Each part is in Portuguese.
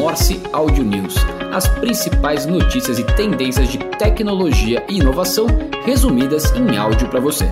Morse Audio News, as principais notícias e tendências de tecnologia e inovação resumidas em áudio para você.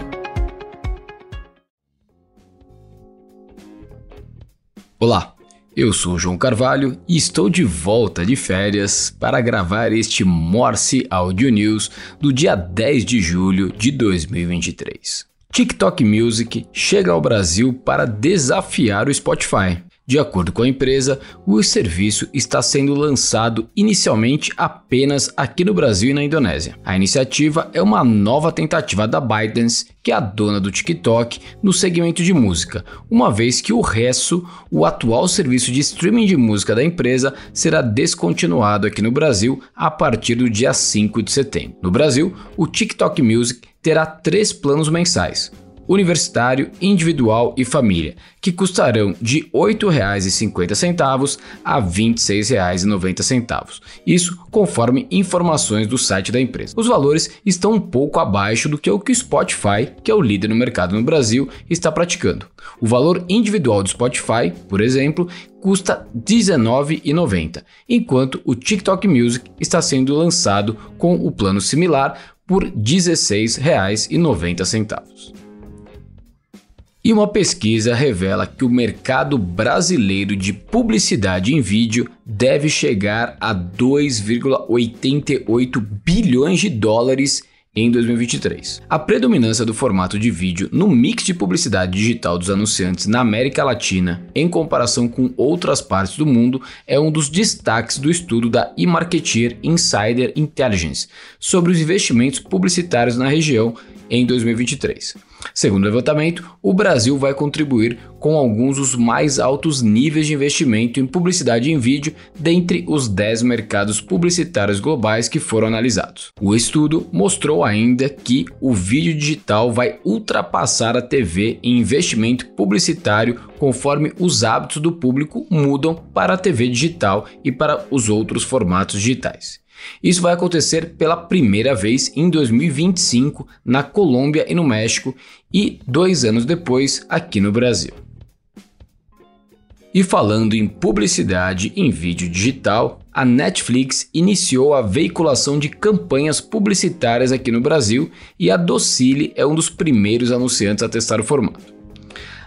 Olá, eu sou João Carvalho e estou de volta de férias para gravar este Morse Audio News do dia 10 de julho de 2023. TikTok Music chega ao Brasil para desafiar o Spotify. De acordo com a empresa, o serviço está sendo lançado inicialmente apenas aqui no Brasil e na Indonésia. A iniciativa é uma nova tentativa da ByteDance, que é a dona do TikTok, no segmento de música, uma vez que o resto, o atual serviço de streaming de música da empresa, será descontinuado aqui no Brasil a partir do dia 5 de setembro. No Brasil, o TikTok Music terá três planos mensais universitário, individual e família, que custarão de R$ 8,50 a R$ 26,90. Isso conforme informações do site da empresa. Os valores estão um pouco abaixo do que o que o Spotify, que é o líder no mercado no Brasil, está praticando. O valor individual do Spotify, por exemplo, custa R$ 19,90, enquanto o TikTok Music está sendo lançado com o plano similar por R$ 16,90. E uma pesquisa revela que o mercado brasileiro de publicidade em vídeo deve chegar a 2,88 bilhões de dólares em 2023. A predominância do formato de vídeo no mix de publicidade digital dos anunciantes na América Latina, em comparação com outras partes do mundo, é um dos destaques do estudo da eMarketer Insider Intelligence sobre os investimentos publicitários na região em 2023. Segundo o levantamento, o Brasil vai contribuir com alguns dos mais altos níveis de investimento em publicidade em vídeo dentre os 10 mercados publicitários globais que foram analisados. O estudo mostrou ainda que o vídeo digital vai ultrapassar a TV em investimento publicitário conforme os hábitos do público mudam para a TV digital e para os outros formatos digitais. Isso vai acontecer pela primeira vez em 2025 na Colômbia e no México e dois anos depois aqui no Brasil. E falando em publicidade em vídeo digital, a Netflix iniciou a veiculação de campanhas publicitárias aqui no Brasil e a Docile é um dos primeiros anunciantes a testar o formato.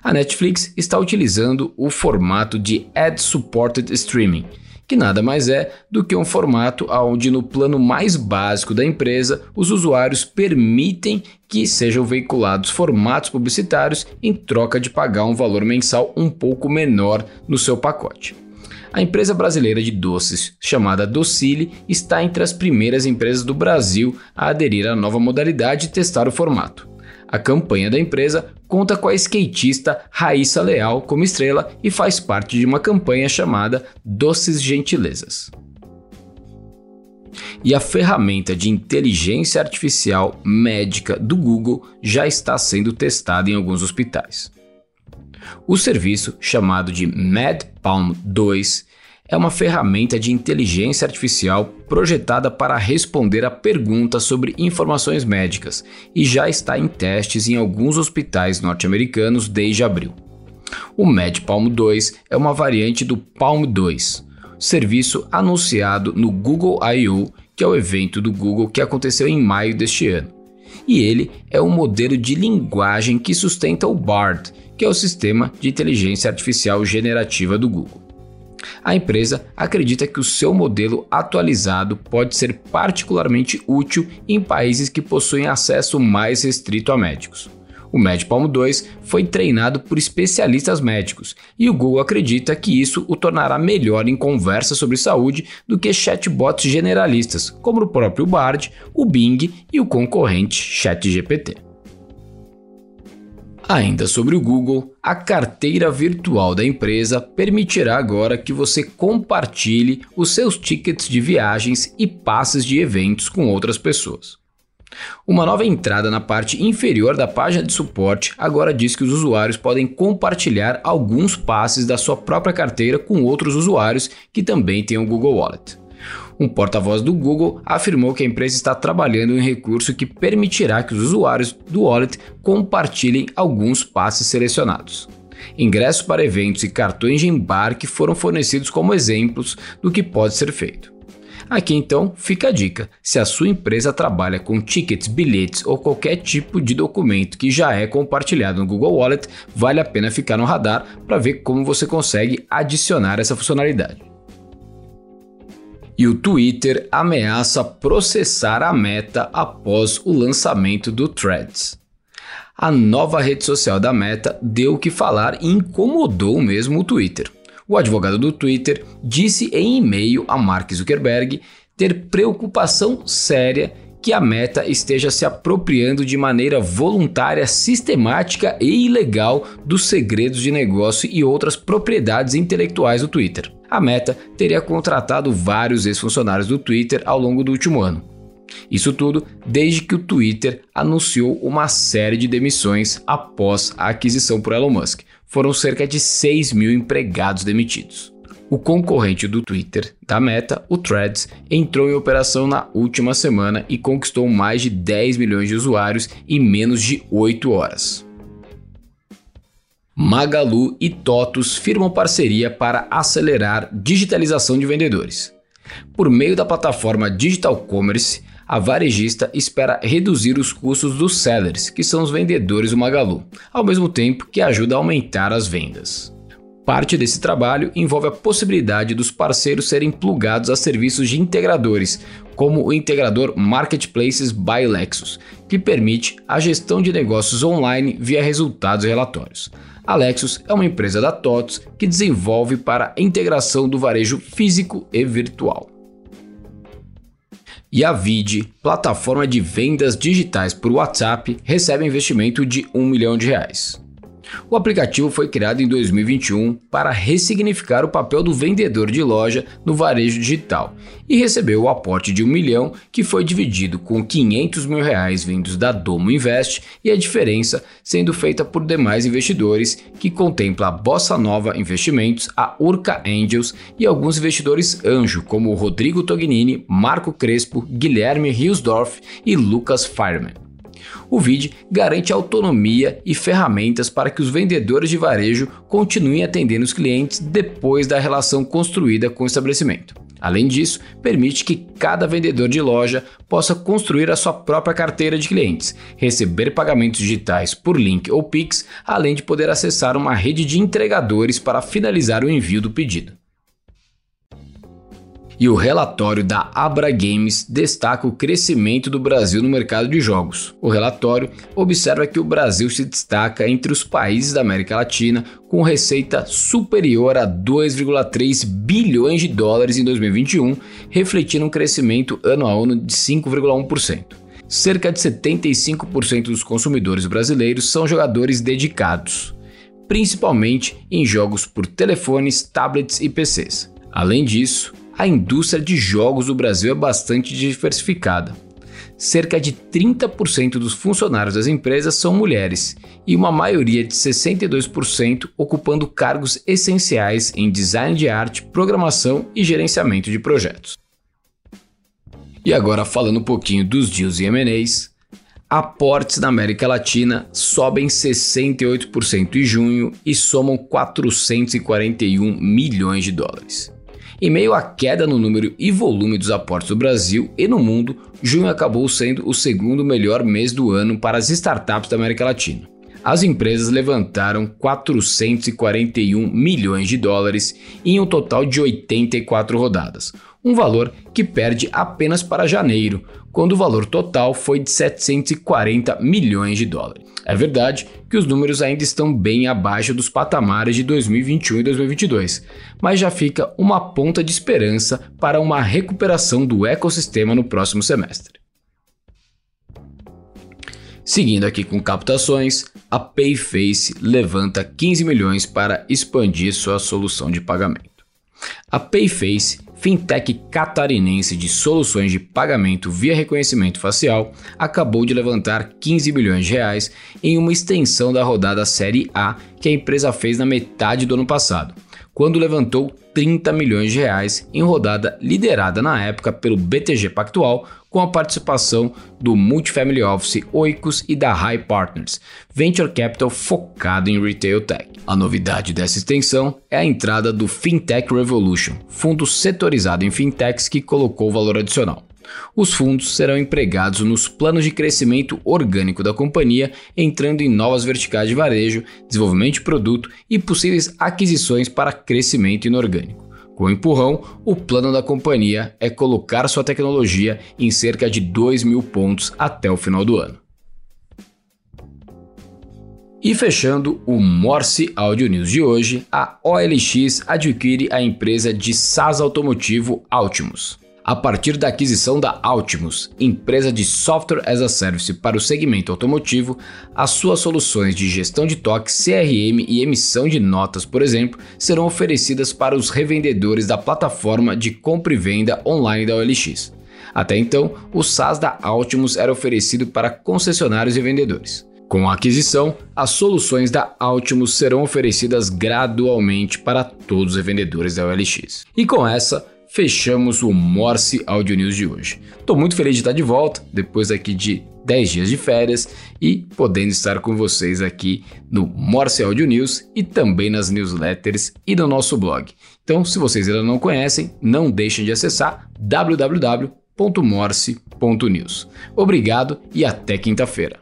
A Netflix está utilizando o formato de Ad Supported Streaming, que nada mais é do que um formato onde no plano mais básico da empresa os usuários permitem que sejam veiculados formatos publicitários em troca de pagar um valor mensal um pouco menor no seu pacote. A empresa brasileira de doces, chamada Docile, está entre as primeiras empresas do Brasil a aderir à nova modalidade e testar o formato. A campanha da empresa conta com a skatista Raíssa Leal como estrela e faz parte de uma campanha chamada Doces Gentilezas. E a ferramenta de inteligência artificial médica do Google já está sendo testada em alguns hospitais. O serviço, chamado de MedPalm 2, é uma ferramenta de inteligência artificial projetada para responder a perguntas sobre informações médicas e já está em testes em alguns hospitais norte-americanos desde abril. O MedPalm 2 é uma variante do Palm 2, serviço anunciado no Google I.O., que é o evento do Google que aconteceu em maio deste ano. E ele é um modelo de linguagem que sustenta o BARD, que é o sistema de inteligência artificial generativa do Google. A empresa acredita que o seu modelo atualizado pode ser particularmente útil em países que possuem acesso mais restrito a médicos. O MedPalm 2 foi treinado por especialistas médicos e o Google acredita que isso o tornará melhor em conversas sobre saúde do que chatbots generalistas, como o próprio Bard, o Bing e o concorrente ChatGPT. Ainda sobre o Google, a carteira virtual da empresa permitirá agora que você compartilhe os seus tickets de viagens e passes de eventos com outras pessoas. Uma nova entrada na parte inferior da página de suporte agora diz que os usuários podem compartilhar alguns passes da sua própria carteira com outros usuários que também têm o Google Wallet. Um porta-voz do Google afirmou que a empresa está trabalhando em um recurso que permitirá que os usuários do Wallet compartilhem alguns passes selecionados. Ingressos para eventos e cartões de embarque foram fornecidos como exemplos do que pode ser feito. Aqui então fica a dica: se a sua empresa trabalha com tickets, bilhetes ou qualquer tipo de documento que já é compartilhado no Google Wallet, vale a pena ficar no radar para ver como você consegue adicionar essa funcionalidade. E o Twitter ameaça processar a Meta após o lançamento do Threads. A nova rede social da Meta deu o que falar e incomodou mesmo o Twitter. O advogado do Twitter disse em e-mail a Mark Zuckerberg ter preocupação séria que a Meta esteja se apropriando de maneira voluntária, sistemática e ilegal dos segredos de negócio e outras propriedades intelectuais do Twitter. A Meta teria contratado vários ex-funcionários do Twitter ao longo do último ano. Isso tudo desde que o Twitter anunciou uma série de demissões após a aquisição por Elon Musk. Foram cerca de 6 mil empregados demitidos. O concorrente do Twitter, da Meta, o Threads, entrou em operação na última semana e conquistou mais de 10 milhões de usuários em menos de 8 horas. Magalu e TOTUS firmam parceria para acelerar digitalização de vendedores. Por meio da plataforma Digital Commerce, a varejista espera reduzir os custos dos sellers, que são os vendedores do Magalu, ao mesmo tempo que ajuda a aumentar as vendas. Parte desse trabalho envolve a possibilidade dos parceiros serem plugados a serviços de integradores, como o integrador Marketplaces by Lexus, que permite a gestão de negócios online via resultados e relatórios. A Lexus é uma empresa da TOTS que desenvolve para a integração do varejo físico e virtual e a Vid, plataforma de vendas digitais por WhatsApp, recebe investimento de 1 milhão de reais. O aplicativo foi criado em 2021 para ressignificar o papel do vendedor de loja no varejo digital e recebeu o aporte de um milhão que foi dividido com 500 mil reais vindos da Domo Invest e a diferença sendo feita por demais investidores que contempla a Bossa Nova Investimentos, a Urca Angels e alguns investidores anjo como Rodrigo Tognini, Marco Crespo, Guilherme Riosdorf e Lucas Fireman. O VID garante autonomia e ferramentas para que os vendedores de varejo continuem atendendo os clientes depois da relação construída com o estabelecimento. Além disso, permite que cada vendedor de loja possa construir a sua própria carteira de clientes, receber pagamentos digitais por link ou Pix, além de poder acessar uma rede de entregadores para finalizar o envio do pedido e o relatório da Abra Games destaca o crescimento do Brasil no mercado de jogos. O relatório observa que o Brasil se destaca entre os países da América Latina com receita superior a 2,3 bilhões de dólares em 2021, refletindo um crescimento ano a ano de 5,1%. Cerca de 75% dos consumidores brasileiros são jogadores dedicados, principalmente em jogos por telefones, tablets e PCs. Além disso, a indústria de jogos do Brasil é bastante diversificada. Cerca de 30% dos funcionários das empresas são mulheres e uma maioria de 62% ocupando cargos essenciais em design de arte, programação e gerenciamento de projetos. E agora falando um pouquinho dos deals e M&As, aportes na América Latina sobem 68% em junho e somam 441 milhões de dólares. Em meio à queda no número e volume dos aportes do Brasil e no mundo, junho acabou sendo o segundo melhor mês do ano para as startups da América Latina. As empresas levantaram 441 milhões de dólares em um total de 84 rodadas, um valor que perde apenas para janeiro, quando o valor total foi de 740 milhões de dólares. É verdade que os números ainda estão bem abaixo dos patamares de 2021 e 2022, mas já fica uma ponta de esperança para uma recuperação do ecossistema no próximo semestre. Seguindo aqui com captações, a Payface levanta 15 milhões para expandir sua solução de pagamento. A Payface fintech catarinense de soluções de pagamento via reconhecimento facial, acabou de levantar 15 bilhões de reais em uma extensão da rodada Série A que a empresa fez na metade do ano passado, quando levantou 30 milhões de reais em rodada liderada na época pelo BTG Pactual com a participação do Multifamily Office Oikos e da High Partners, venture capital focado em retail tech. A novidade dessa extensão é a entrada do Fintech Revolution, fundo setorizado em fintechs que colocou valor adicional. Os fundos serão empregados nos planos de crescimento orgânico da companhia, entrando em novas verticais de varejo, desenvolvimento de produto e possíveis aquisições para crescimento inorgânico. Com o empurrão, o plano da companhia é colocar sua tecnologia em cerca de 2 mil pontos até o final do ano. E fechando o Morse Audio News de hoje, a OLX adquire a empresa de SaaS automotivo Altimus. A partir da aquisição da Altimus, empresa de software as a service para o segmento automotivo, as suas soluções de gestão de toque, CRM e emissão de notas, por exemplo, serão oferecidas para os revendedores da plataforma de compra e venda online da OLX. Até então, o SaaS da Altimus era oferecido para concessionários e vendedores. Com a aquisição, as soluções da Altimus serão oferecidas gradualmente para todos os revendedores da OLX. E com essa, fechamos o Morse Audio News de hoje. Estou muito feliz de estar de volta, depois aqui de 10 dias de férias e podendo estar com vocês aqui no Morse Audio News e também nas newsletters e no nosso blog. Então, se vocês ainda não conhecem, não deixem de acessar www.morse.news. Obrigado e até quinta-feira.